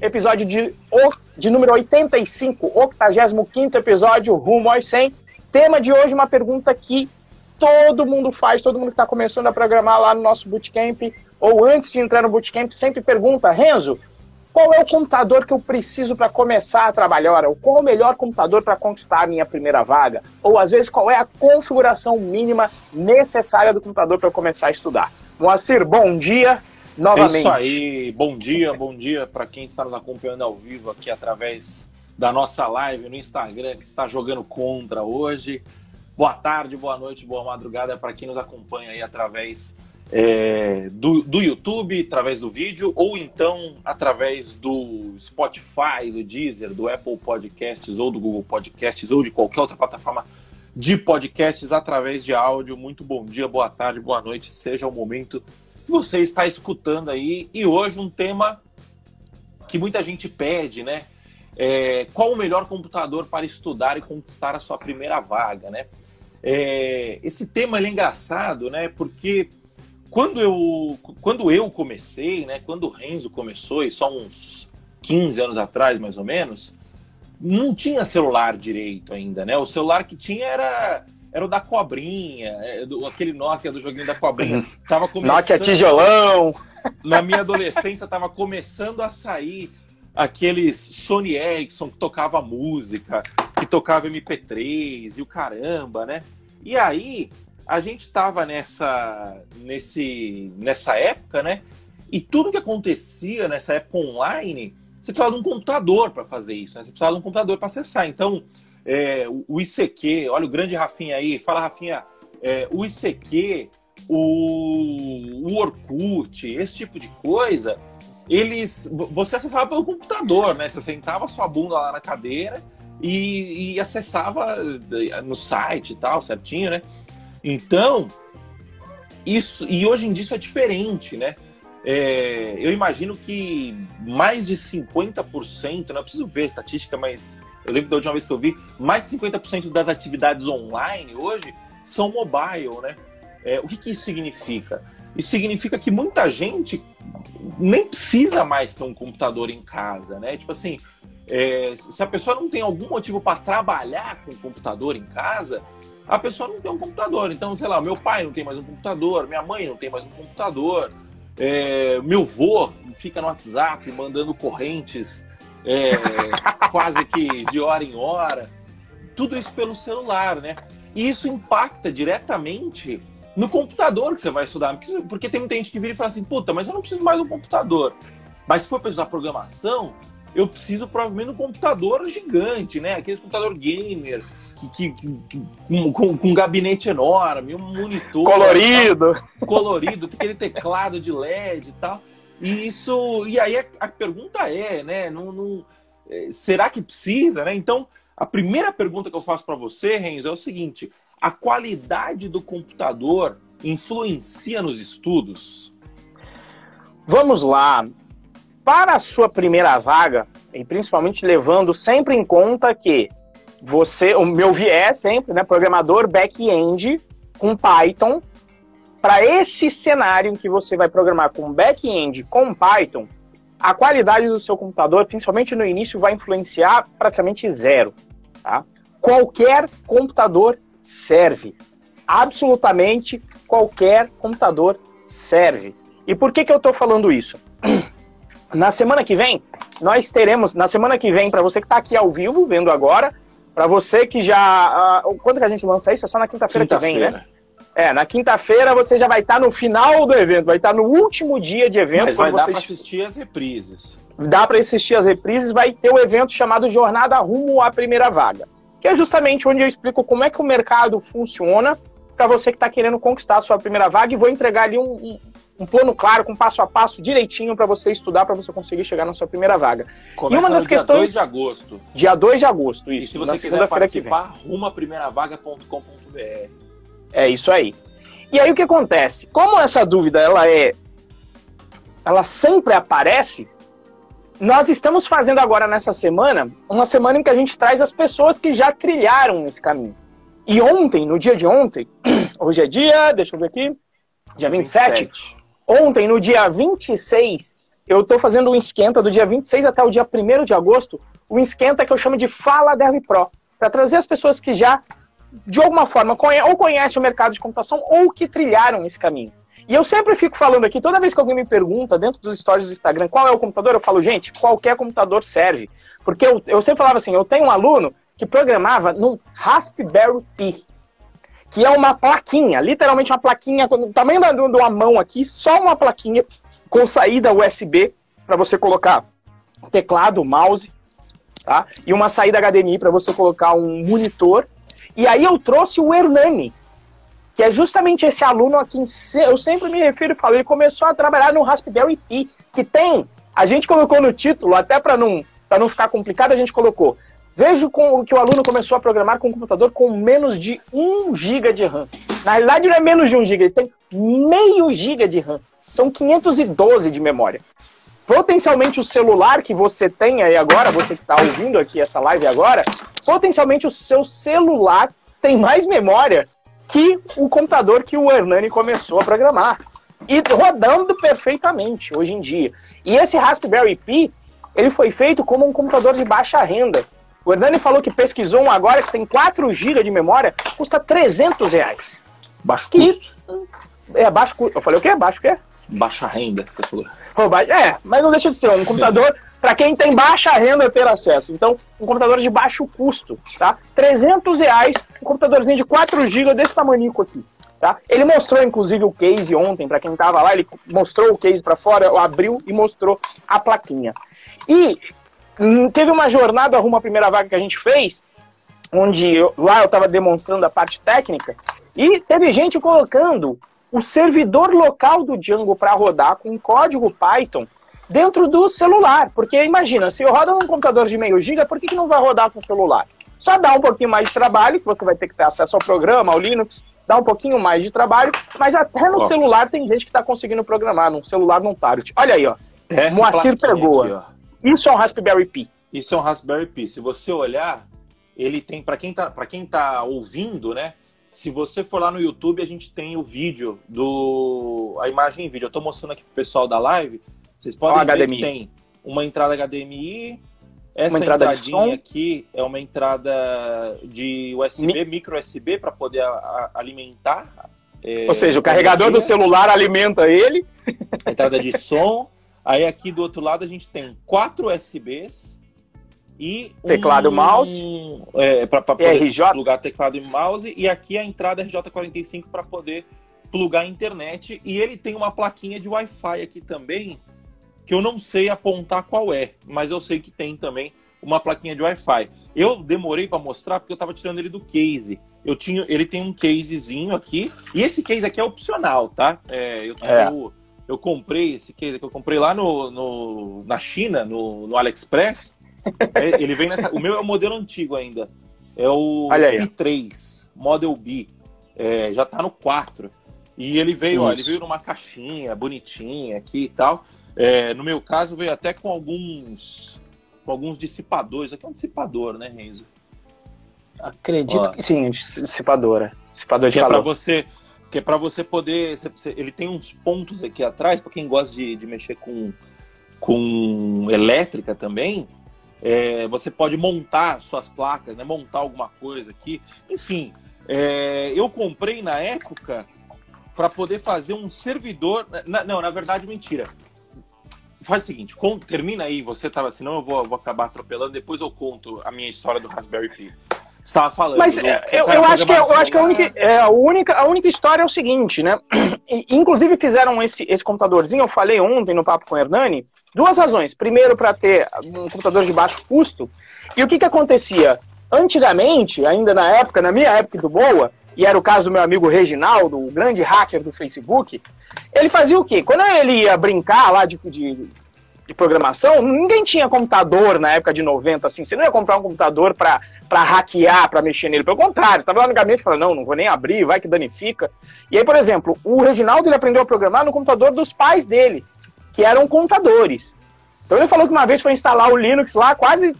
Episódio de, de número 85, 85 episódio, rumo aos 100. Tema de hoje, uma pergunta que todo mundo faz, todo mundo que está começando a programar lá no nosso Bootcamp, ou antes de entrar no Bootcamp, sempre pergunta, Renzo, qual é o computador que eu preciso para começar a trabalhar? Ou qual é o melhor computador para conquistar a minha primeira vaga? Ou às vezes qual é a configuração mínima necessária do computador para começar a estudar? Moacir, bom dia novamente. É isso aí, bom dia, bom dia para quem está nos acompanhando ao vivo aqui através da nossa live no Instagram, que está jogando contra hoje. Boa tarde, boa noite, boa madrugada para quem nos acompanha aí através é, do, do YouTube, através do vídeo, ou então através do Spotify, do Deezer, do Apple Podcasts, ou do Google Podcasts, ou de qualquer outra plataforma de podcasts através de áudio. Muito bom dia, boa tarde, boa noite, seja o momento que você está escutando aí. E hoje um tema que muita gente pede, né? É, qual o melhor computador para estudar e conquistar a sua primeira vaga, né? É, esse tema é engraçado, né? Porque quando eu, quando eu comecei, né, quando o Renzo começou, e só uns 15 anos atrás, mais ou menos, não tinha celular direito ainda, né? O celular que tinha era era o da cobrinha, é, do, aquele Nokia do joguinho da cobrinha. Uhum. Tava começando, Nokia tijolão. Na minha adolescência tava começando a sair aqueles Sony Ericsson que tocava música, que tocava MP3 e o caramba, né? E aí a gente estava nessa, nesse, nessa época, né? E tudo que acontecia nessa época online, você precisava de um computador para fazer isso, né? Você precisava de um computador para acessar. Então, é, o ICQ, olha o grande Rafinha aí, fala Rafinha, é, o ICQ, o, o Orkut, esse tipo de coisa, eles, você acessava pelo computador, né? Você sentava sua bunda lá na cadeira e, e acessava no site e tal, certinho, né? Então, isso e hoje em dia isso é diferente, né? É, eu imagino que mais de 50%, não preciso ver a estatística, mas eu lembro da última vez que eu vi, mais de 50% das atividades online hoje são mobile, né? É, o que, que isso significa? Isso significa que muita gente nem precisa mais ter um computador em casa, né? Tipo assim, é, se a pessoa não tem algum motivo para trabalhar com o computador em casa, a pessoa não tem um computador. Então, sei lá, meu pai não tem mais um computador, minha mãe não tem mais um computador, é, meu vô fica no WhatsApp mandando correntes é, quase que de hora em hora. Tudo isso pelo celular, né? E isso impacta diretamente no computador que você vai estudar. Porque tem muita gente que vira e fala assim, puta, mas eu não preciso mais um computador. Mas se for precisar programação, eu preciso provavelmente de um computador gigante, né? Aquele computador gamer, que, que, que com, com, um gabinete enorme, um monitor. Colorido! Tal, colorido, aquele teclado de LED e tal. E isso. E aí a, a pergunta é, né? Não, não, é, será que precisa, né? Então, a primeira pergunta que eu faço para você, Renzo, é o seguinte: a qualidade do computador influencia nos estudos? Vamos lá. Para a sua primeira vaga, e principalmente levando sempre em conta que você, o meu viés sempre, né, programador back-end com Python, para esse cenário em que você vai programar com back-end com Python, a qualidade do seu computador, principalmente no início, vai influenciar praticamente zero. Tá? Qualquer computador serve. Absolutamente qualquer computador serve. E por que, que eu estou falando isso? Na semana que vem, nós teremos, na semana que vem, para você que está aqui ao vivo, vendo agora, para você que já. Uh, quando que a gente lança isso? É só na quinta-feira quinta que vem, né? É, na quinta-feira você já vai estar tá no final do evento, vai estar tá no último dia de evento. Mas vai dar para assistir as reprises. Dá para assistir as reprises, vai ter o um evento chamado Jornada Rumo à Primeira Vaga, que é justamente onde eu explico como é que o mercado funciona para você que está querendo conquistar a sua primeira vaga e vou entregar ali um, um, um plano claro, com passo a passo direitinho para você estudar, para você conseguir chegar na sua primeira vaga. Começa e uma das questões. Dia 2 de agosto. Dia 2 de agosto, isso. E se você quiser participar, rumaprimeiravaga.com.br. É isso aí. E aí o que acontece? Como essa dúvida ela é. Ela sempre aparece, nós estamos fazendo agora nessa semana, uma semana em que a gente traz as pessoas que já trilharam esse caminho. E ontem, no dia de ontem, hoje é dia, deixa eu ver aqui, dia 27. 27. Ontem, no dia 26, eu estou fazendo um esquenta do dia 26 até o dia 1 de agosto, um esquenta que eu chamo de Fala Dev Pro, para trazer as pessoas que já, de alguma forma, conhe ou conhecem o mercado de computação ou que trilharam esse caminho. E eu sempre fico falando aqui, toda vez que alguém me pergunta dentro dos stories do Instagram qual é o computador, eu falo, gente, qualquer computador serve. Porque eu, eu sempre falava assim, eu tenho um aluno que programava num Raspberry Pi, que é uma plaquinha, literalmente uma plaquinha, do tamanho de uma mão aqui, só uma plaquinha com saída USB para você colocar teclado, mouse, tá? E uma saída HDMI para você colocar um monitor. E aí eu trouxe o Hernani, que é justamente esse aluno a quem eu sempre me refiro e falo, ele começou a trabalhar no Raspberry Pi, que tem, a gente colocou no título, até para não, não ficar complicado, a gente colocou, vejo com, que o aluno começou a programar com um computador com menos de 1 GB de RAM. Na realidade não é menos de 1 GB, ele tem meio GB de RAM. São 512 de memória. Potencialmente o celular que você tem aí agora, você que está ouvindo aqui essa live agora, potencialmente o seu celular tem mais memória que o computador que o Hernani começou a programar. E rodando perfeitamente hoje em dia. E esse Raspberry Pi, ele foi feito como um computador de baixa renda. O Hernani falou que pesquisou um agora que tem 4 GB de memória, custa 300 reais. Baixo custo. é, baixo custo. Eu falei o quê? Baixo o quê? Baixa renda, que você falou. É, mas não deixa de ser um computador para quem tem baixa renda ter acesso. Então, um computador de baixo custo, tá? 300 reais, um computadorzinho de 4 GB desse tamanico aqui. Tá? Ele mostrou, inclusive, o case ontem, para quem estava lá, ele mostrou o case para fora, abriu e mostrou a plaquinha. E teve uma jornada rumo à primeira vaga que a gente fez, onde eu, lá eu estava demonstrando a parte técnica, e teve gente colocando o servidor local do Django para rodar com código Python dentro do celular. Porque imagina, se eu roda num computador de meio giga, por que, que não vai rodar com o celular? Só dá um pouquinho mais de trabalho, porque vai ter que ter acesso ao programa, ao Linux, dá um pouquinho mais de trabalho, mas até no celular tem gente que está conseguindo programar, num celular num tablet. Olha aí, ó. Essa Moacir pegou. Aqui, Isso é um Raspberry Pi. Isso é um Raspberry Pi. Se você olhar, ele tem, para quem tá, para quem tá ouvindo, né? Se você for lá no YouTube, a gente tem o vídeo do a imagem em vídeo. Eu estou mostrando aqui pro pessoal da live. Vocês podem ver HDMI. que tem uma entrada HDMI. Essa entrada entradinha aqui é uma entrada de USB, Mi... micro USB, para poder a, a, alimentar. É, Ou seja, o carregador do celular alimenta ele. A entrada de som. Aí aqui do outro lado a gente tem quatro USBs e teclado um, e mouse é, para poder RJ. plugar teclado e mouse e aqui a entrada RJ45 para poder plugar a internet e ele tem uma plaquinha de Wi-Fi aqui também que eu não sei apontar qual é, mas eu sei que tem também uma plaquinha de Wi-Fi. Eu demorei para mostrar porque eu estava tirando ele do case. Eu tinha, ele tem um casezinho aqui e esse case aqui é opcional, tá? É, eu, é. Eu, comprei esse case que eu comprei lá no, no na China, no, no AliExpress. É, ele vem nessa. O meu é o modelo antigo ainda. É o B3, Model B. É, já tá no 4. E ele veio, ó, ele veio numa caixinha bonitinha aqui e tal. É, no meu caso, veio até com alguns com alguns dissipadores. Aqui é um dissipador, né, Renzo? Acredito Ó, que sim, dissipadora. Dissipador de que calor. É pra você, que é para você poder. Ele tem uns pontos aqui atrás, para quem gosta de, de mexer com, com elétrica também. É, você pode montar suas placas, né? Montar alguma coisa aqui. Enfim, é, eu comprei na época para poder fazer um servidor. Na, não, na verdade, mentira faz o seguinte, conta, termina aí, você tava, senão eu vou, vou acabar atropelando, depois eu conto a minha história do Raspberry Pi. Você estava falando. Mas do, é, eu, eu acho que, eu acho que a única, é, a, única, a única história é o seguinte, né? Inclusive fizeram esse, esse computadorzinho, eu falei ontem no papo com o Hernani, duas razões. Primeiro, para ter um computador de baixo custo. E o que, que acontecia? Antigamente, ainda na época, na minha época do Boa, e era o caso do meu amigo Reginaldo, o grande hacker do Facebook, ele fazia o quê? Quando ele ia brincar lá de, de, de programação, ninguém tinha computador na época de 90, assim, você não ia comprar um computador para hackear, para mexer nele, pelo contrário, tava lá no gabinete falava, não, não vou nem abrir, vai que danifica. E aí, por exemplo, o Reginaldo ele aprendeu a programar no computador dos pais dele, que eram contadores. Então ele falou que uma vez foi instalar o Linux lá, quase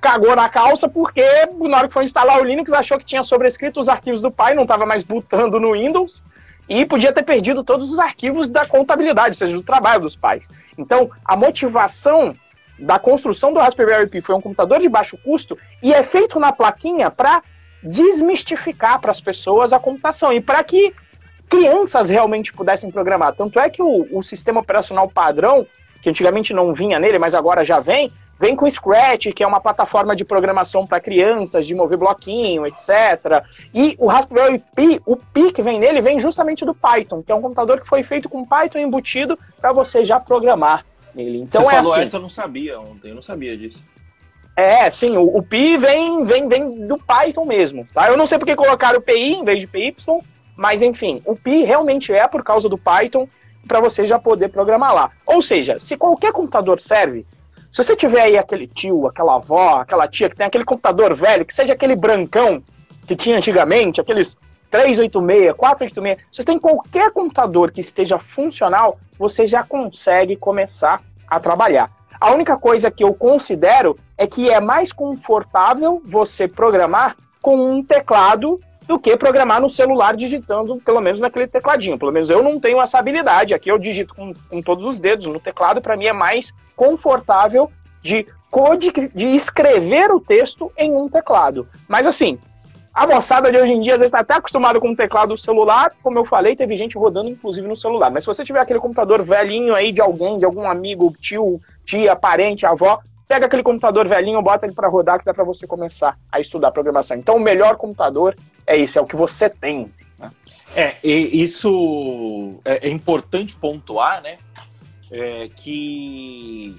cagou na calça porque na hora que foi instalar o Linux achou que tinha sobrescrito os arquivos do pai, não estava mais bootando no Windows e podia ter perdido todos os arquivos da contabilidade, ou seja, do trabalho dos pais. Então, a motivação da construção do Raspberry Pi foi um computador de baixo custo e é feito na plaquinha para desmistificar para as pessoas a computação e para que crianças realmente pudessem programar. Tanto é que o, o sistema operacional padrão, que antigamente não vinha nele, mas agora já vem, vem com o Scratch, que é uma plataforma de programação para crianças, de mover bloquinho, etc. E o Raspberry Pi, o Pi que vem nele, vem justamente do Python, que é um computador que foi feito com Python embutido para você já programar nele. Então Você é falou assim. essa, eu não sabia ontem, eu não sabia disso. É, sim, o, o Pi vem, vem, vem do Python mesmo, tá? Eu não sei porque colocaram o PI em vez de PY, mas enfim, o Pi realmente é por causa do Python para você já poder programar lá. Ou seja, se qualquer computador serve, se você tiver aí aquele tio, aquela avó, aquela tia que tem aquele computador velho, que seja aquele brancão que tinha antigamente, aqueles 386, 486, se você tem qualquer computador que esteja funcional, você já consegue começar a trabalhar. A única coisa que eu considero é que é mais confortável você programar com um teclado do que programar no celular digitando, pelo menos naquele tecladinho. Pelo menos eu não tenho essa habilidade. Aqui eu digito com, com todos os dedos no teclado, para mim é mais confortável de, code, de escrever o texto em um teclado. Mas assim, a moçada de hoje em dia às vezes está até acostumada com o teclado celular, como eu falei, teve gente rodando inclusive no celular. Mas se você tiver aquele computador velhinho aí de alguém, de algum amigo, tio, tia, parente, avó, pega aquele computador velhinho, bota ele para rodar que dá para você começar a estudar programação. Então o melhor computador é isso, é o que você tem. Né? É, isso é, é importante pontuar, né? É, que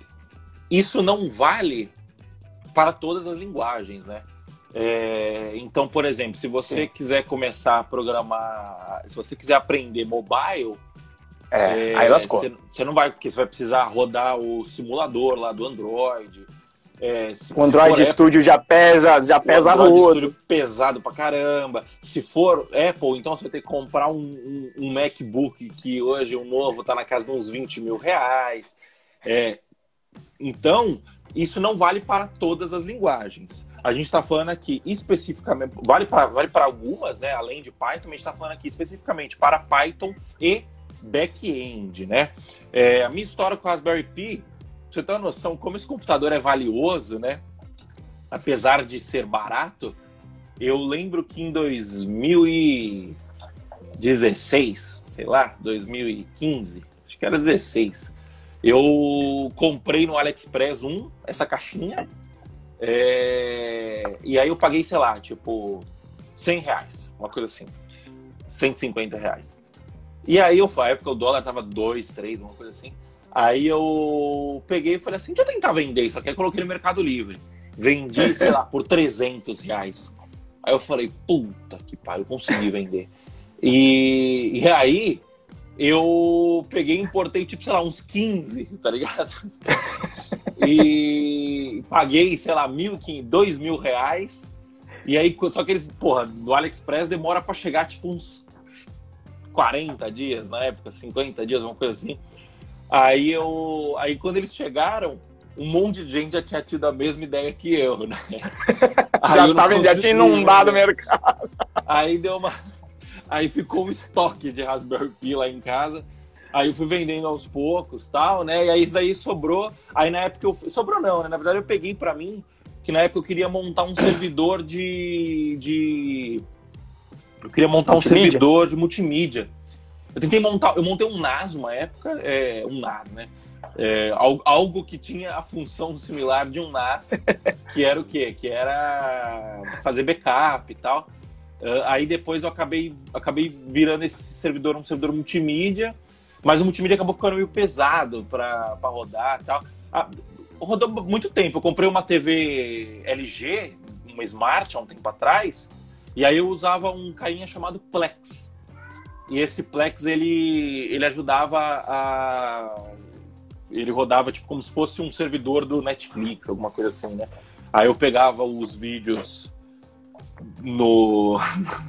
isso não vale para todas as linguagens, né? É, então, por exemplo, se você Sim. quiser começar a programar, se você quiser aprender mobile, é, é, aí lascou. Você, não vai, porque você vai precisar rodar o simulador lá do Android. É, se, o Android Studio já pesa, já pesa o Android no Studio pesado pra caramba. Se for Apple, então você vai ter que comprar um, um, um MacBook que hoje, um novo, tá na casa de uns 20 mil reais. É, então, isso não vale para todas as linguagens. A gente está falando aqui especificamente, vale para vale algumas, né? Além de Python, a gente está falando aqui especificamente para Python e back-end, né? É, a minha história com o Raspberry Pi, você tem uma noção como esse computador é valioso, né? Apesar de ser barato, eu lembro que em 2016, sei lá, 2015, acho que era 16, eu comprei no AliExpress um, essa caixinha, é... e aí eu paguei, sei lá, tipo, 100 reais, uma coisa assim, 150 reais. E aí eu, na época o dólar tava 2, 3, uma coisa assim. Aí eu peguei e falei assim, deixa eu tentar vender isso aqui. Aí coloquei no Mercado Livre. Vendi, sei lá, por 300 reais. Aí eu falei, puta que pariu, eu consegui vender. E, e aí eu peguei e importei, tipo, sei lá, uns 15, tá ligado? e paguei, sei lá, mil, dois mil reais. E aí, só que eles, porra, no AliExpress demora para chegar, tipo, uns 40 dias na época, 50 dias, uma coisa assim. Aí eu. Aí quando eles chegaram, um monte de gente já tinha tido a mesma ideia que eu, né? já, eu tava, já tinha inundado o mercado. Aí deu uma. Aí ficou um estoque de Raspberry Pi lá em casa. Aí eu fui vendendo aos poucos, tal, né? E aí isso daí sobrou. Aí na época eu sobrou não, né? Na verdade eu peguei para mim que na época eu queria montar um servidor de, de eu queria montar multimídia. um servidor de multimídia. Eu tentei montar, eu montei um NAS uma época, é, um NAS, né? É, algo que tinha a função similar de um NAS, que era o quê? Que era fazer backup e tal. Uh, aí depois eu acabei, acabei virando esse servidor um servidor multimídia, mas o multimídia acabou ficando meio pesado para rodar e tal. Ah, rodou muito tempo. Eu comprei uma TV LG, uma Smart, há um tempo atrás, e aí eu usava um carinha chamado Plex. E esse Plex, ele, ele ajudava a... Ele rodava tipo como se fosse um servidor do Netflix, alguma coisa assim, né? Aí eu pegava os vídeos no...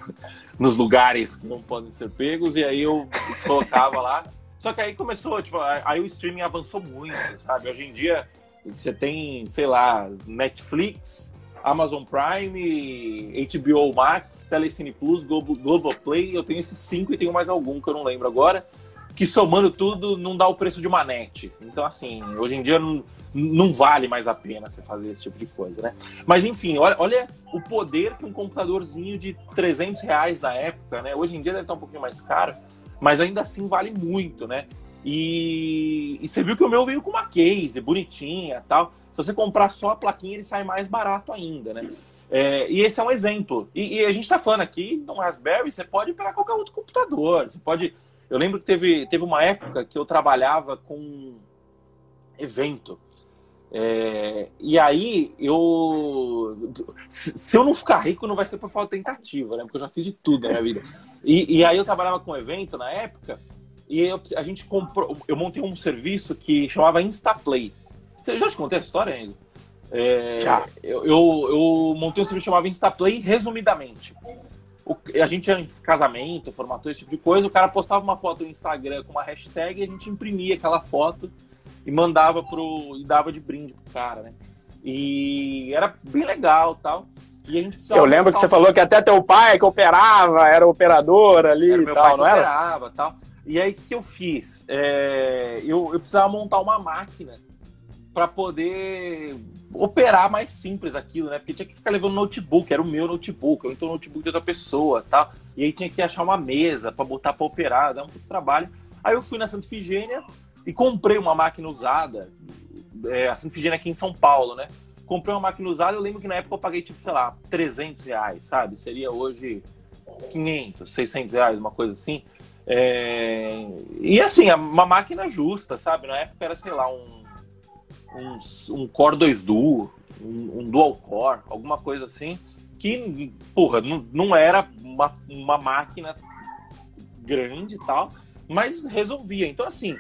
nos lugares que não podem ser pegos e aí eu colocava lá. Só que aí começou, tipo, aí o streaming avançou muito, sabe? Hoje em dia você tem, sei lá, Netflix, Amazon Prime, HBO Max, Telecine Plus, Globo, Globoplay. Eu tenho esses cinco e tenho mais algum que eu não lembro agora. Que somando tudo não dá o preço de uma net. Então, assim, hoje em dia não, não vale mais a pena você fazer esse tipo de coisa, né? Mas, enfim, olha, olha o poder que um computadorzinho de 300 reais na época, né? Hoje em dia deve estar um pouquinho mais caro, mas ainda assim vale muito, né? E, e você viu que o meu veio com uma case bonitinha tal. Se você comprar só a plaquinha, ele sai mais barato ainda, né? É, e esse é um exemplo. E, e a gente está falando aqui no Raspberry, você pode para qualquer outro computador. Você pode. Eu lembro que teve, teve uma época que eu trabalhava com evento. É, e aí eu. Se eu não ficar rico, não vai ser por falta de tentativa, né? Porque eu já fiz de tudo na minha vida. E, e aí eu trabalhava com evento na época, e eu, a gente comprou. Eu montei um serviço que chamava Instaplay. Você já te contei a história, Enzo? É, já. Eu, eu, eu, montei um serviço chamado Instaplay, resumidamente. O, a gente ia em casamento, formatou esse tipo de coisa, o cara postava uma foto no Instagram com uma hashtag e a gente imprimia aquela foto e mandava pro. e dava de brinde pro cara, né? E era bem legal tal. E a gente Eu lembro que você falou que até teu pai que operava, era operador ali era e tal, não era? operava tal. E aí o que, que eu fiz? É, eu, eu precisava montar uma máquina para poder operar mais simples aquilo, né? Porque tinha que ficar levando notebook, era o meu notebook, ou então o notebook de outra pessoa, tal. E aí tinha que achar uma mesa para botar para operar, dar um pouco de trabalho. Aí eu fui na Santa Figênia e comprei uma máquina usada, é, a Santa Figênia aqui em São Paulo, né? Comprei uma máquina usada, eu lembro que na época eu paguei, tipo, sei lá, 300 reais, sabe? Seria hoje 500, 600 reais, uma coisa assim. É... E assim, uma máquina justa, sabe? Na época era, sei lá, um um, um Core 2 Duo, um, um, Dual Core, alguma coisa assim, que, porra, não, não era uma, uma máquina grande e tal, mas resolvia. Então, assim,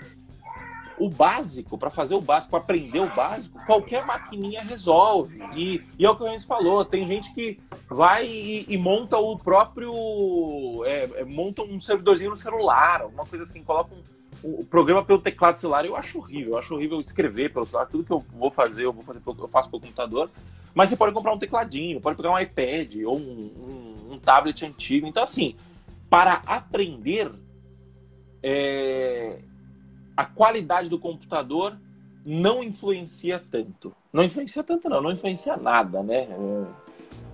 o básico, para fazer o básico, aprender o básico, qualquer maquininha resolve. E, e é o que o Renzo falou, tem gente que vai e, e monta o próprio. É, é, monta um servidorzinho no celular, alguma coisa assim, coloca um, o programa pelo teclado celular. Eu acho horrível, eu acho horrível escrever pelo celular. Tudo que eu vou fazer, eu vou fazer eu faço pelo computador. Mas você pode comprar um tecladinho, pode pegar um iPad ou um, um, um tablet antigo. Então, assim, para aprender. É, a qualidade do computador não influencia tanto. Não influencia tanto, não, não influencia nada, né? É,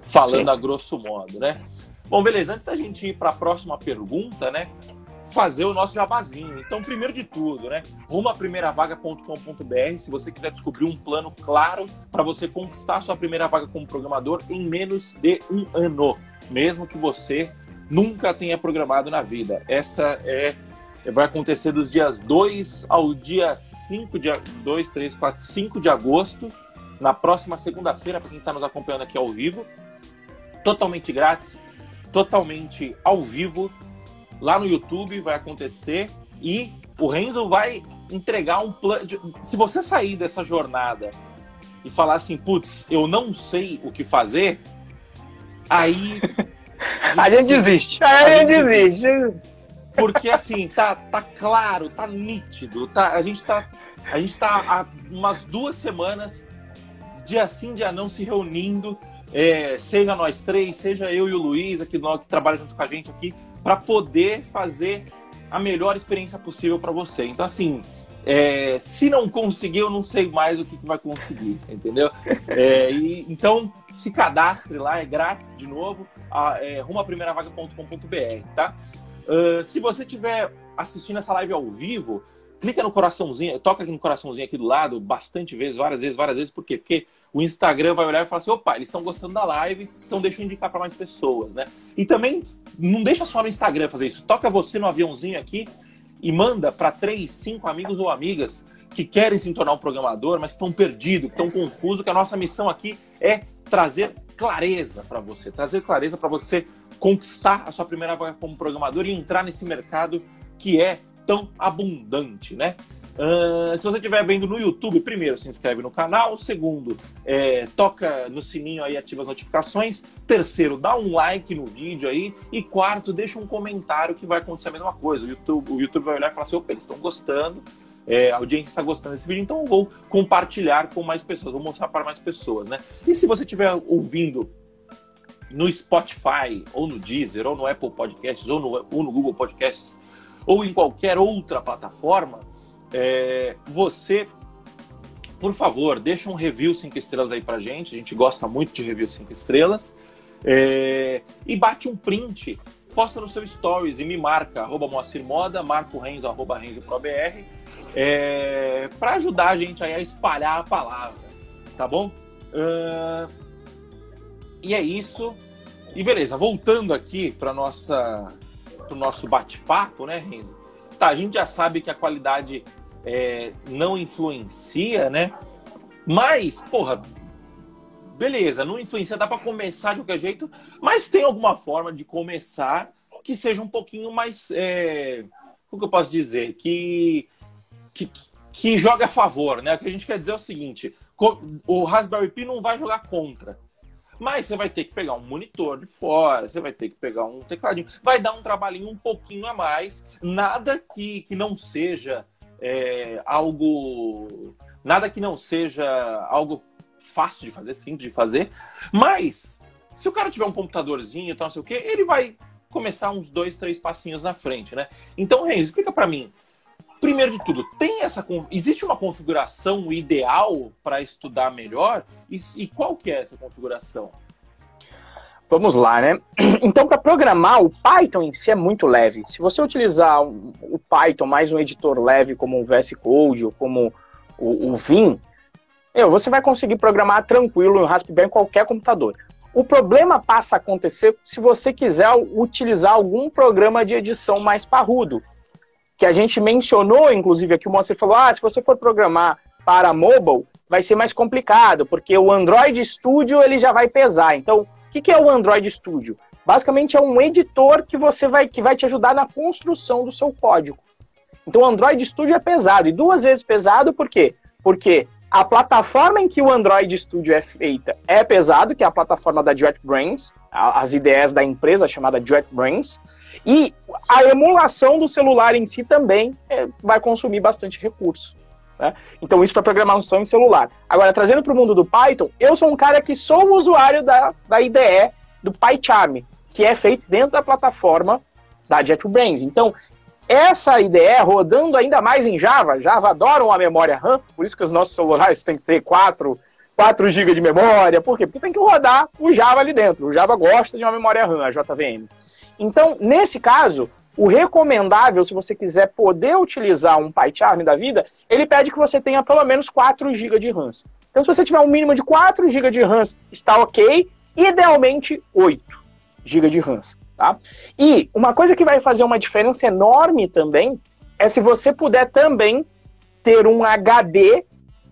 falando Sim. a grosso modo, né? Bom, beleza, antes da gente ir para a próxima pergunta, né? Fazer o nosso jabazinho. Então, primeiro de tudo, né? Rumo a primeiravaga.com.br se você quiser descobrir um plano claro para você conquistar sua primeira vaga como programador em menos de um ano, mesmo que você nunca tenha programado na vida. Essa é vai acontecer dos dias 2 ao dia 5 de 2, 3, 4, 5 de agosto, na próxima segunda-feira, para quem está nos acompanhando aqui ao vivo. Totalmente grátis, totalmente ao vivo. Lá no YouTube vai acontecer e o Renzo vai entregar um plano. Se você sair dessa jornada e falar assim, putz, eu não sei o que fazer, aí. A gente, desiste. A gente desiste. Porque assim, tá, tá claro, tá nítido, tá, a gente tá, a gente tá há umas duas semanas, dia sim, dia não, se reunindo, é, seja nós três, seja eu e o Luiz, aqui que trabalha junto com a gente aqui, para poder fazer a melhor experiência possível para você. Então, assim, é, se não conseguir, eu não sei mais o que, que vai conseguir, entendeu? É, e, então, se cadastre lá, é grátis de novo, a, é, rumaprimeiravaga.com.br, tá? Uh, se você estiver assistindo essa live ao vivo, clica no coraçãozinho, toca aqui no coraçãozinho aqui do lado, bastante vezes, várias vezes, várias vezes, por quê? Porque o Instagram vai olhar e falar assim, opa, eles estão gostando da live, então deixa eu indicar para mais pessoas, né? E também, não deixa só no Instagram fazer isso, toca você no aviãozinho aqui e manda para três, cinco amigos ou amigas que querem se tornar um programador, mas estão perdidos, estão confusos, que a nossa missão aqui é trazer clareza para você, trazer clareza para você conquistar a sua primeira vaga como programador e entrar nesse mercado que é tão abundante, né? Uh, se você estiver vendo no YouTube, primeiro, se inscreve no canal. Segundo, é, toca no sininho aí, ativa as notificações. Terceiro, dá um like no vídeo aí. E quarto, deixa um comentário que vai acontecer a mesma coisa. O YouTube, o YouTube vai olhar e falar assim, opa, eles estão gostando. é, a audiência está gostando desse vídeo, então eu vou compartilhar com mais pessoas, vou mostrar para mais pessoas, né? E se você estiver ouvindo no Spotify, ou no Deezer, ou no Apple Podcasts, ou no, ou no Google Podcasts, ou em qualquer outra plataforma, é, você, por favor, deixa um review 5 estrelas aí pra gente. A gente gosta muito de review 5 estrelas. É, e bate um print, posta no seu stories e me marca, arroba Moacir Moda, marca o Renzo, arroba RenzoProBR, é, para ajudar a gente aí a espalhar a palavra, tá bom? Uh, e é isso. E beleza, voltando aqui para nossa o nosso bate-papo, né, Renzo? Tá, a gente já sabe que a qualidade é, não influencia, né? Mas, porra, beleza, não influencia, dá para começar de qualquer jeito, mas tem alguma forma de começar que seja um pouquinho mais. É, como que eu posso dizer? Que, que, que joga a favor, né? O que a gente quer dizer é o seguinte: o Raspberry Pi não vai jogar contra. Mas você vai ter que pegar um monitor de fora, você vai ter que pegar um tecladinho. Vai dar um trabalhinho um pouquinho a mais. Nada que, que não seja é, algo. Nada que não seja algo fácil de fazer, simples de fazer. Mas, se o cara tiver um computadorzinho e tal, não sei o quê, ele vai começar uns dois, três passinhos na frente, né? Então, Renzo, explica para mim primeiro de tudo, tem essa existe uma configuração ideal para estudar melhor? E, e, qual que é essa configuração? Vamos lá, né? Então, para programar, o Python em si é muito leve. Se você utilizar o Python mais um editor leve como o VS Code ou como o, o Vim, você vai conseguir programar tranquilo no Raspberry em qualquer computador. O problema passa a acontecer se você quiser utilizar algum programa de edição mais parrudo que a gente mencionou, inclusive aqui o Moacir falou, ah, se você for programar para mobile, vai ser mais complicado, porque o Android Studio ele já vai pesar. Então, o que, que é o Android Studio? Basicamente é um editor que você vai que vai te ajudar na construção do seu código. Então, o Android Studio é pesado e duas vezes pesado, por quê? Porque a plataforma em que o Android Studio é feita é pesado, que é a plataforma da JetBrains, as ideias da empresa chamada JetBrains, e a emulação do celular em si também é, vai consumir bastante recurso. Né? Então, isso para programação em celular. Agora, trazendo para o mundo do Python, eu sou um cara que sou usuário da, da IDE do PyCharm, que é feito dentro da plataforma da JetBrains. Então, essa IDE rodando ainda mais em Java, Java adora uma memória RAM, por isso que os nossos celulares têm que ter 4, 4 GB de memória. Por quê? Porque tem que rodar o Java ali dentro. O Java gosta de uma memória RAM, a JVM. Então, nesse caso, o recomendável, se você quiser poder utilizar um PyCharm da vida, ele pede que você tenha pelo menos 4 GB de RAM. Então, se você tiver um mínimo de 4 GB de RAM, está ok. Idealmente, 8 GB de RAM. Tá? E uma coisa que vai fazer uma diferença enorme também é se você puder também ter um HD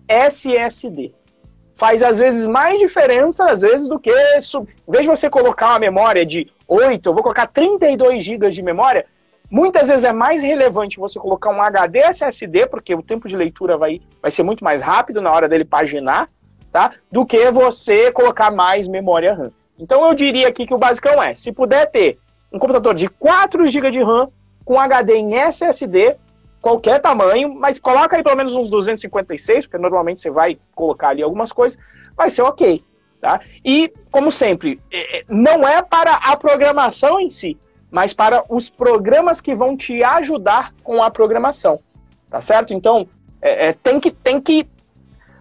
SSD. Faz às vezes mais diferença, às vezes, do que. Em vez de você colocar uma memória de 8, eu vou colocar 32 GB de memória, muitas vezes é mais relevante você colocar um HD SSD, porque o tempo de leitura vai, vai ser muito mais rápido na hora dele paginar, tá? Do que você colocar mais memória RAM. Então eu diria aqui que o basicão é, se puder ter um computador de 4 GB de RAM com HD em SSD, qualquer tamanho, mas coloca aí pelo menos uns 256, porque normalmente você vai colocar ali algumas coisas, vai ser ok. Tá? E, como sempre, é, é, não é para a programação em si, mas para os programas que vão te ajudar com a programação. Tá certo? Então, é, é, tem, que, tem que.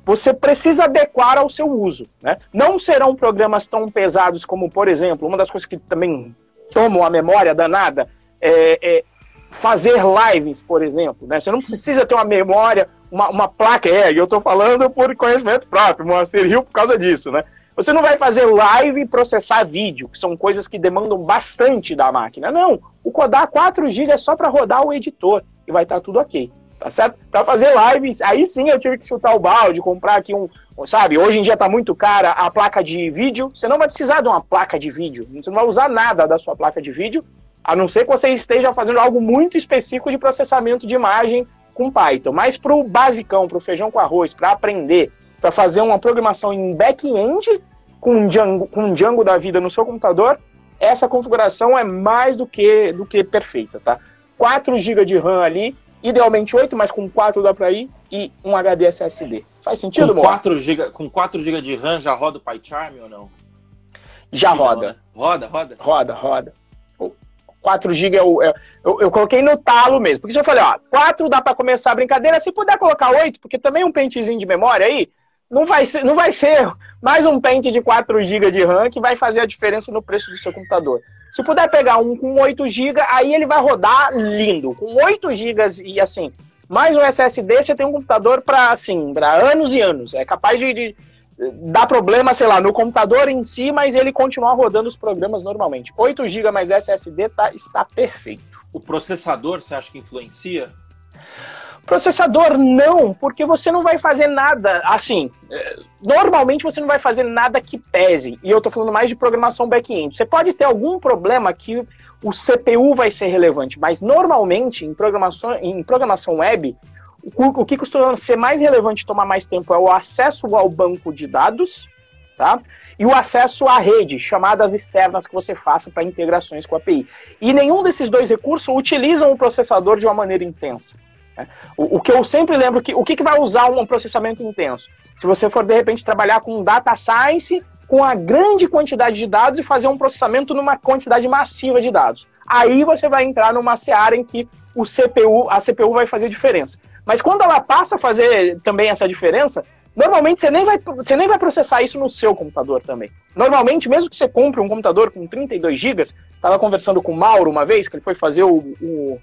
Você precisa adequar ao seu uso. Né? Não serão programas tão pesados como, por exemplo, uma das coisas que também tomam a memória danada é, é fazer lives, por exemplo. Né? Você não precisa ter uma memória, uma, uma placa. É, eu estou falando por conhecimento próprio, Moacir Rio por causa disso, né? Você não vai fazer live e processar vídeo, que são coisas que demandam bastante da máquina. Não, o Codar 4 GB é só para rodar o editor e vai estar tá tudo ok. Tá certo? Para fazer live, aí sim eu tive que chutar o balde, comprar aqui um, sabe? Hoje em dia está muito cara a placa de vídeo. Você não vai precisar de uma placa de vídeo. Você não vai usar nada da sua placa de vídeo, a não ser que você esteja fazendo algo muito específico de processamento de imagem com Python. Mas para o basicão, para o feijão com arroz, para aprender, para fazer uma programação em back-end, com um Django, com um Django da vida no seu computador, essa configuração é mais do que, do que perfeita, tá? 4 GB de RAM ali Idealmente 8, mas com 4 dá para ir. E um HD SSD. Faz sentido, com 4 GB Com 4 GB de RAM já roda o PyCharm ou não? Já roda. Né? Roda, roda? Roda, roda. 4 GB eu, eu, eu, eu, coloquei no talo mesmo. Porque se eu falei, ó, 4 dá para começar a brincadeira, se puder colocar 8, porque também um pentezinho de memória aí, não vai ser, não vai ser mais um pente de 4 GB de RAM que vai fazer a diferença no preço do seu computador. Se puder pegar um com 8 GB, aí ele vai rodar lindo. Com 8 GB e assim, mais um SSD, você tem um computador para assim, para anos e anos. É capaz de, de dar problema, sei lá, no computador em si, mas ele continuar rodando os programas normalmente. 8 GB mais SSD tá, está perfeito. O processador, você acha que influencia? Processador não, porque você não vai fazer nada assim. Normalmente você não vai fazer nada que pese. E eu estou falando mais de programação back-end. Você pode ter algum problema que o CPU vai ser relevante, mas normalmente em programação, em programação web, o, o que costuma ser mais relevante tomar mais tempo é o acesso ao banco de dados, tá? E o acesso à rede, chamadas externas que você faça para integrações com a API. E nenhum desses dois recursos utilizam o processador de uma maneira intensa. O, o, que eu sempre lembro que o que, que vai usar um processamento intenso? Se você for de repente trabalhar com data science, com a grande quantidade de dados e fazer um processamento numa quantidade massiva de dados. Aí você vai entrar numa seara em que o CPU, a CPU vai fazer diferença. Mas quando ela passa a fazer também essa diferença, normalmente você nem vai, você nem vai processar isso no seu computador também. Normalmente, mesmo que você compre um computador com 32 GB, estava conversando com o Mauro uma vez, que ele foi fazer o, o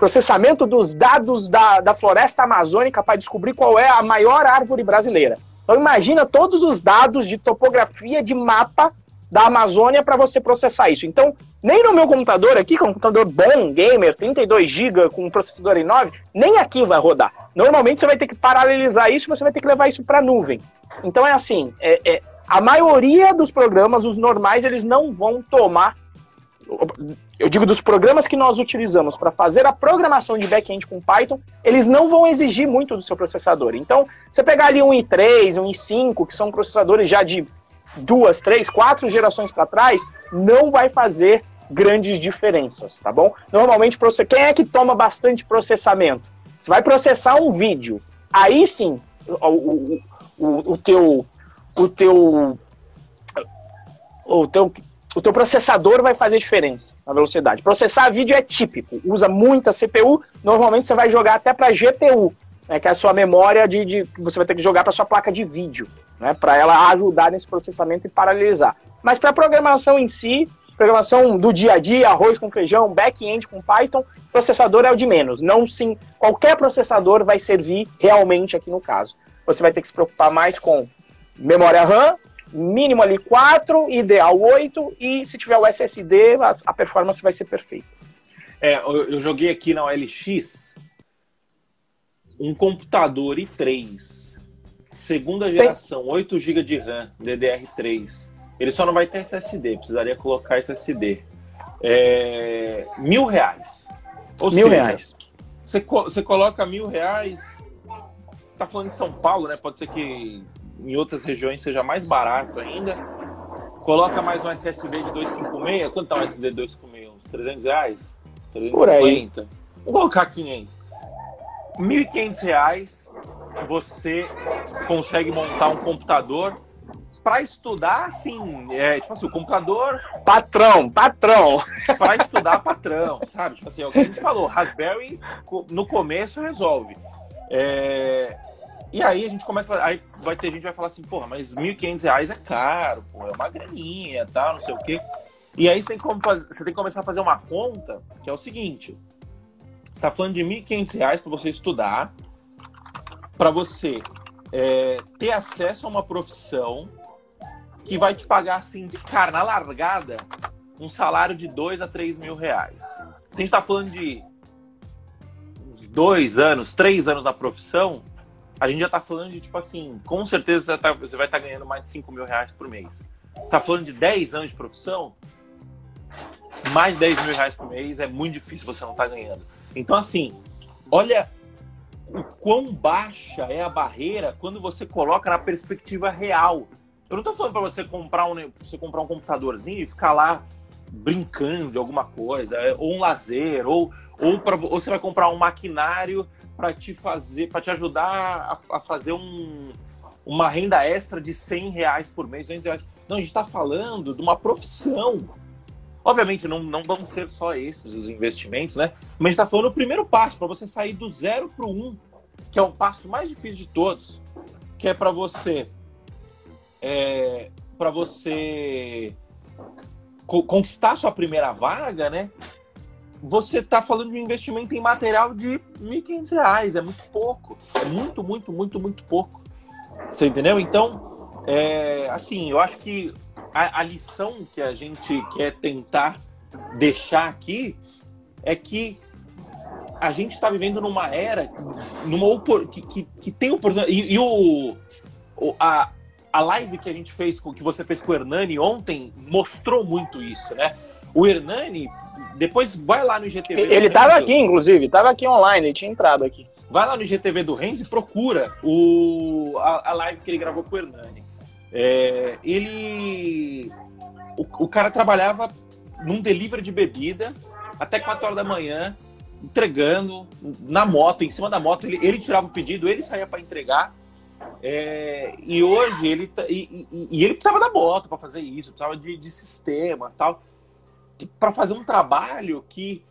processamento dos dados da, da floresta amazônica para descobrir qual é a maior árvore brasileira. Então imagina todos os dados de topografia, de mapa da Amazônia para você processar isso. Então, nem no meu computador aqui, que é um computador bom, gamer, 32 GB com um processador i9, nem aqui vai rodar. Normalmente você vai ter que paralelizar isso, você vai ter que levar isso para a nuvem. Então é assim, é, é, a maioria dos programas, os normais, eles não vão tomar eu digo dos programas que nós utilizamos para fazer a programação de back-end com Python, eles não vão exigir muito do seu processador. Então, você pegar ali um i3, um i5, que são processadores já de duas, três, quatro gerações para trás, não vai fazer grandes diferenças, tá bom? Normalmente, quem é que toma bastante processamento? Você vai processar um vídeo, aí sim, o, o, o, o teu, o teu, o teu o teu processador vai fazer diferença na velocidade. Processar vídeo é típico, usa muita CPU, normalmente você vai jogar até para GPU, né, que é a sua memória de, de você vai ter que jogar para sua placa de vídeo, né, para ela ajudar nesse processamento e paralelizar. Mas para programação em si, programação do dia a dia, arroz com feijão, back-end com Python, processador é o de menos. Não sim, qualquer processador vai servir realmente aqui no caso. Você vai ter que se preocupar mais com memória RAM, mínimo ali 4, ideal 8, e se tiver o SSD, a, a performance vai ser perfeita. É, eu, eu joguei aqui na OLX um computador i3, segunda geração, Tem. 8 GB de RAM, DDR3. Ele só não vai ter SSD, precisaria colocar SSD. É, mil reais. Ou mil seja, reais. Você, você coloca mil reais, tá falando de São Paulo, né? Pode ser que em outras regiões seja mais barato ainda. Coloca mais um SSD de 256. Quanto tá um SSD de 256? Uns 300 reais? 350? Por aí. Vou colocar 500. 1.500 reais você consegue montar um computador para estudar, assim, é, tipo assim, o computador... Patrão, patrão! Para estudar patrão, sabe? Tipo assim, é o que a gente falou, Raspberry no começo resolve. É, e aí a gente começa, aí vai ter gente que vai falar assim, porra, mas R$ 1.500 é caro, pô, é uma graninha, tal, não sei o quê. E aí você tem, que fazer, você tem que começar a fazer uma conta, que é o seguinte, você está falando de R$ 1.500 para você estudar, para você é, ter acesso a uma profissão que vai te pagar, assim, de cara, na largada, um salário de dois a três mil reais. Se a gente está falando de uns dois anos, três anos na profissão, a gente já está falando de, tipo assim, com certeza você, tá, você vai estar tá ganhando mais de 5 mil reais por mês. Você está falando de 10 anos de profissão, mais de 10 mil reais por mês é muito difícil você não estar tá ganhando. Então, assim, olha o quão baixa é a barreira quando você coloca na perspectiva real. Eu não estou falando para você comprar um, você comprar um computadorzinho e ficar lá brincando de alguma coisa, é, ou um lazer, ou, ou, pra, ou você vai comprar um maquinário para te fazer, para te ajudar a, a fazer um, uma renda extra de 100 reais por mês, 200 reais. Não, a gente está falando de uma profissão. Obviamente, não, não vão ser só esses os investimentos, né? Mas a gente está falando do primeiro passo, para você sair do zero para o um, que é o passo mais difícil de todos, que é para você. É, para você co conquistar sua primeira vaga, né? Você está falando de um investimento em material de R$ 1.500, é muito pouco. É muito, muito, muito, muito pouco. Você entendeu? Então, é, assim, eu acho que a, a lição que a gente quer tentar deixar aqui é que a gente está vivendo numa era, numa que, que, que tem oportunidade. E, e o, o, a, a live que a gente fez, que você fez com o Hernani ontem, mostrou muito isso, né? O Hernani, depois vai lá no IGTV. Ele estava aqui, inclusive, estava aqui online, ele tinha entrado aqui. Vai lá no IGTV do Renzi e procura o, a, a, live que ele gravou com o Hernani. É, ele. O, o, cara trabalhava num delivery de bebida até 4 horas da manhã, entregando na moto, em cima da moto. Ele, ele tirava o pedido, ele saía para entregar. É, e hoje ele tá, e, e, e, ele precisava da moto para fazer isso, precisava de, de sistema tal, para fazer um trabalho que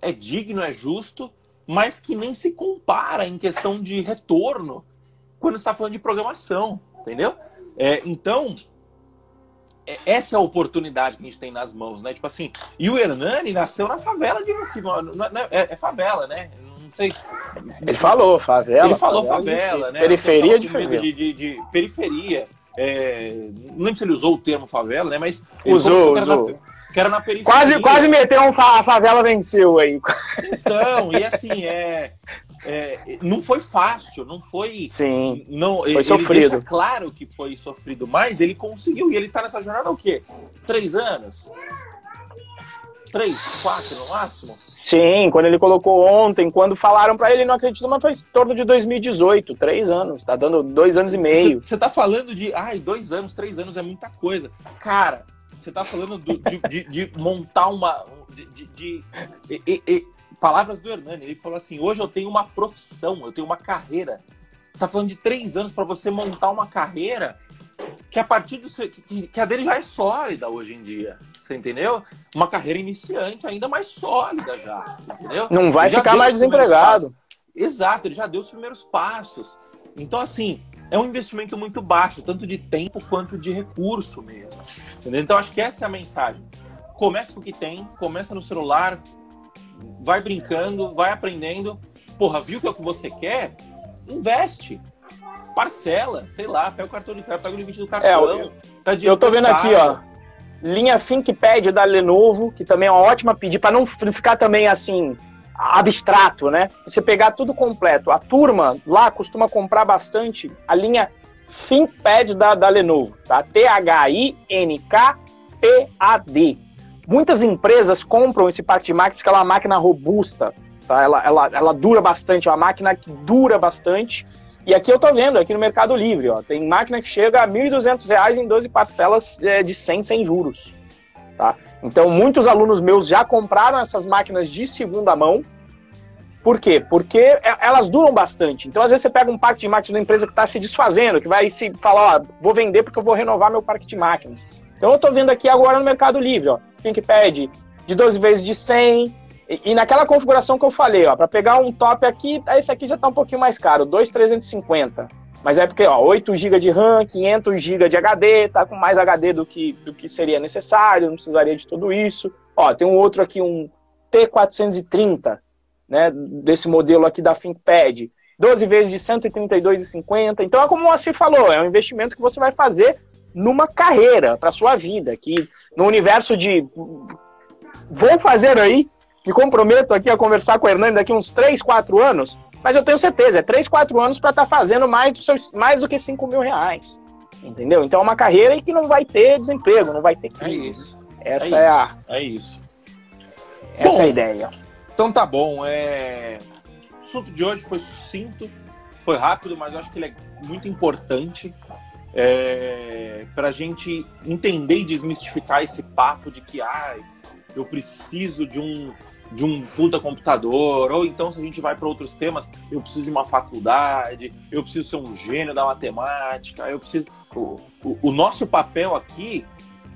é digno, é justo mas que nem se compara em questão de retorno quando está falando de programação, entendeu? É, então, é, essa é a oportunidade que a gente tem nas mãos, né? Tipo assim, e o Hernani nasceu na favela de Recife, é, é, favela, né? Não sei. Ele falou favela. Ele falou favela, favela né? Periferia de favela. De, de, de periferia. É, não lembro se ele usou o termo favela, né? Mas usou, usou. Na, que era na periferia. Quase, quase meteu um fa a favela venceu aí. Então, e assim, é, é, não foi fácil, não foi. Sim. Não, foi ele sofrido. Deixa claro que foi sofrido, mas ele conseguiu. E ele tá nessa jornada o quê? Três anos? Três, quatro no máximo? Sim, quando ele colocou ontem, quando falaram para ele, não acredito, mas foi em torno de 2018, três anos, tá dando dois anos e meio. Você tá falando de, ai, dois anos, três anos é muita coisa. Cara, você tá falando do, de, de, de, montar uma. De, de e, e, palavras do Hernani. Ele falou assim: hoje eu tenho uma profissão, eu tenho uma carreira. Você tá falando de três anos para você montar uma carreira que a partir do seu, que, que, a dele já é sólida hoje em dia. Você entendeu? Uma carreira iniciante ainda mais sólida já. Entendeu? Não vai ficar mais desempregado. Exato, ele já deu os primeiros passos. Então, assim, é um investimento muito baixo, tanto de tempo quanto de recurso mesmo. Entendeu? Então acho que essa é a mensagem. Começa com o que tem, começa no celular, vai brincando, vai aprendendo. Porra, viu que é o que você quer? Investe. Parcela, sei lá, pega o cartão de crédito, pega o limite do cartão. É, eu, tá eu tô vendo aqui, ó. Linha ThinkPad da Lenovo, que também é uma ótima pedir, para não ficar também assim, abstrato, né? Você pegar tudo completo. A turma lá costuma comprar bastante a linha ThinkPad da, da Lenovo, tá? T-H-I-N-K-P-A-D. Muitas empresas compram esse pack de máquinas que é uma máquina robusta, tá? Ela, ela, ela dura bastante, é uma máquina que dura bastante. E aqui eu tô vendo, aqui no Mercado Livre, ó, tem máquina que chega a R$ 1.200 em 12 parcelas é, de 100 sem juros, tá? Então, muitos alunos meus já compraram essas máquinas de segunda mão. Por quê? Porque é, elas duram bastante. Então, às vezes, você pega um parque de máquinas uma empresa que está se desfazendo, que vai se falar, ó, vou vender porque eu vou renovar meu parque de máquinas. Então, eu estou vendo aqui agora no Mercado Livre, ó, ThinkPad de 12 vezes de 100, e, e naquela configuração que eu falei, ó, para pegar um top aqui, esse aqui já está um pouquinho mais caro, 2,350. Mas é porque, ó, 8 GB de RAM, 500 GB de HD, tá com mais HD do que, do que seria necessário, não precisaria de tudo isso. Ó, tem um outro aqui, um T430, né, desse modelo aqui da ThinkPad. 12 vezes de 132,50. Então é como você falou, é um investimento que você vai fazer numa carreira para sua vida, que no universo de vou fazer aí, me comprometo aqui a conversar com o Hernani daqui uns 3, 4 anos, mas eu tenho certeza, é 3, 4 anos para estar tá fazendo mais do, seu, mais do que 5 mil reais. Entendeu? Então é uma carreira que não vai ter desemprego, não vai ter crise. É isso. Essa é, é a. É isso. Essa bom, é a ideia. Então tá bom. É... O assunto de hoje foi sucinto, foi rápido, mas eu acho que ele é muito importante. é, para a gente entender e desmistificar esse papo de que ah, eu preciso de um de um puta computador, ou então se a gente vai para outros temas, eu preciso de uma faculdade, eu preciso ser um gênio da matemática, eu preciso. O, o, o nosso papel aqui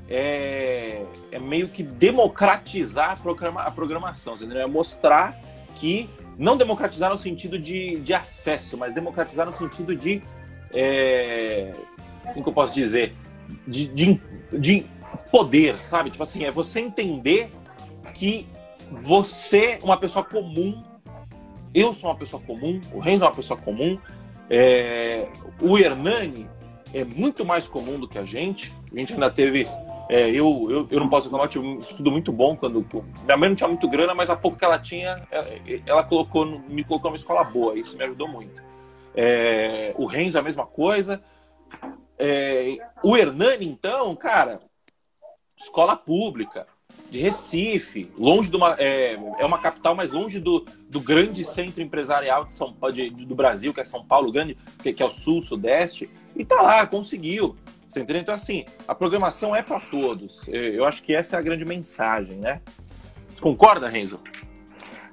é, é, meio que democratizar a, programa, a programação, entendeu? é mostrar que não democratizar no sentido de, de acesso, mas democratizar no sentido de é, como que eu posso dizer? De, de, de poder, sabe? Tipo assim, é você entender que você, uma pessoa comum, eu sou uma pessoa comum, o Renzo é uma pessoa comum, é, o Hernani é muito mais comum do que a gente. A gente ainda teve. É, eu, eu, eu não posso reclamar, tive um estudo muito bom quando. Minha mãe não tinha muito grana, mas a pouco que ela tinha, ela, ela colocou, me colocou numa escola boa. Isso me ajudou muito. É, o Renzo é a mesma coisa. É, o Hernani, então, cara, escola pública, Recife, longe de uma. É, é uma capital, mas longe do, do grande centro empresarial de São de, do Brasil, que é São Paulo, grande, que, que é o sul, sudeste, e tá lá, conseguiu. Você entendeu? Então, assim, a programação é para todos. Eu acho que essa é a grande mensagem, né? Concorda, Renzo?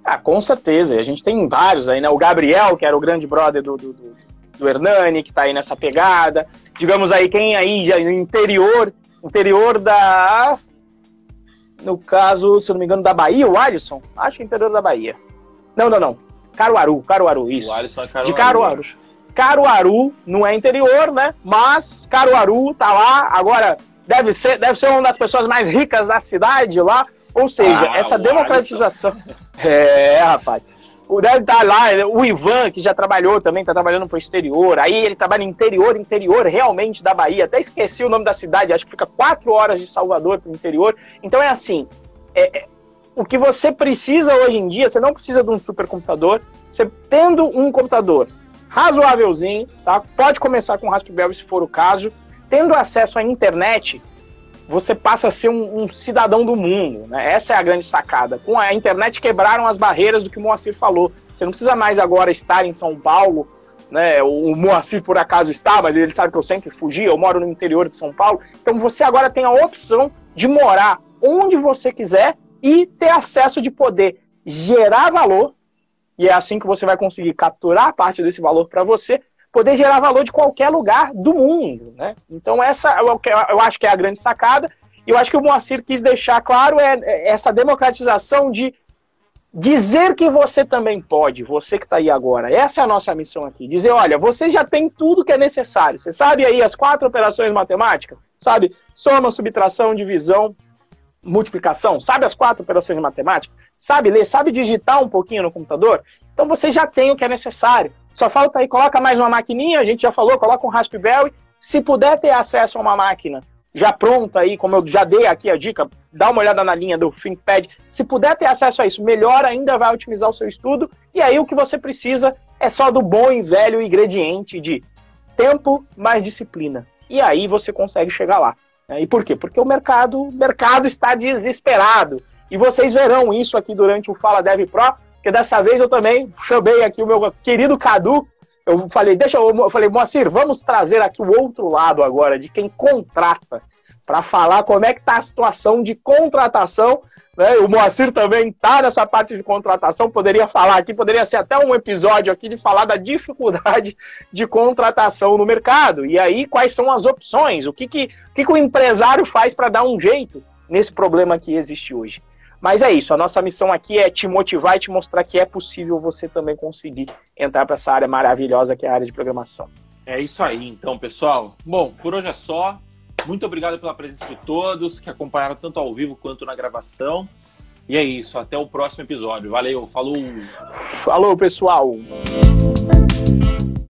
Ah, com certeza. A gente tem vários aí, né? O Gabriel, que era o grande brother do, do, do do Hernani, que está aí nessa pegada. Digamos aí, quem aí já no interior, interior da. No caso, se eu não me engano, da Bahia, o Alisson? Acho que é interior da Bahia. Não, não, não. Caruaru, Caruaru, isso. O Alisson é Caruaru. De Caruaru. Né? Caruaru não é interior, né? Mas Caruaru tá lá. Agora, deve ser, deve ser uma das pessoas mais ricas da cidade lá. Ou seja, ah, essa democratização. Alisson. É, rapaz deve estar lá, o Ivan, que já trabalhou também, está trabalhando para o exterior. Aí ele trabalha no interior, interior realmente da Bahia. Até esqueci o nome da cidade, acho que fica quatro horas de Salvador para o interior. Então é assim: é, é, o que você precisa hoje em dia, você não precisa de um supercomputador. Você tendo um computador razoávelzinho, tá? Pode começar com Raspberry se for o caso. Tendo acesso à internet, você passa a ser um, um, cidadão do mundo. Né? Essa é a grande sacada. Com a internet quebraram as barreiras do que o Moacir falou. Você não precisa mais agora estar em São Paulo. Né? O Moacir por acaso está, mas ele sabe que eu sempre fugi, eu moro no interior de São Paulo. Então você agora tem a opção de morar onde você quiser e ter acesso de poder gerar valor, e é assim que você vai conseguir capturar parte desse valor para você, poder gerar valor de qualquer lugar do mundo, né? Então essa é eu, acho que é a grande sacada. E eu acho que o Moacir quis deixar claro é, é essa democratização de dizer que você também pode, você que está aí agora. Essa é a nossa missão aqui. Dizer, olha, você já tem tudo que é necessário. Você sabe aí as quatro operações matemáticas? Sabe? Soma, subtração, divisão, multiplicação? Sabe as quatro operações matemáticas? Sabe ler? Sabe digitar um pouquinho no computador? Então você já tem o que é necessário. Só falta aí, coloca mais uma maquininha, a gente já falou, coloca um Raspberry. Se puder ter acesso a uma máquina já pronta aí, como eu já dei aqui a dica, dá uma olhada na linha do ThinkPad. Se puder ter acesso a isso, melhor ainda vai otimizar o seu estudo. E aí o que você precisa é só do bom e velho ingrediente de tempo mais disciplina. E aí você consegue chegar lá. E por quê? Porque o mercado, o mercado está desesperado. E vocês verão isso aqui durante o Fala Dev Pro, porque dessa vez eu também chamei aqui o meu querido Cadu. Eu falei, deixa eu, eu falei, Moacir, vamos trazer aqui o outro lado agora, de quem contrata, para falar como é que está a situação de contratação. Né? O Moacir também está nessa parte de contratação, poderia falar aqui, poderia ser até um episódio aqui de falar da dificuldade de contratação no mercado. E aí, quais são as opções? O que, que, o, que, que o empresário faz para dar um jeito nesse problema que existe hoje? Mas é isso, a nossa missão aqui é te motivar e te mostrar que é possível você também conseguir entrar para essa área maravilhosa que é a área de programação. É isso aí, então, pessoal. Bom, por hoje é só. Muito obrigado pela presença de todos que acompanharam tanto ao vivo quanto na gravação. E é isso, até o próximo episódio. Valeu, falou! Falou, pessoal!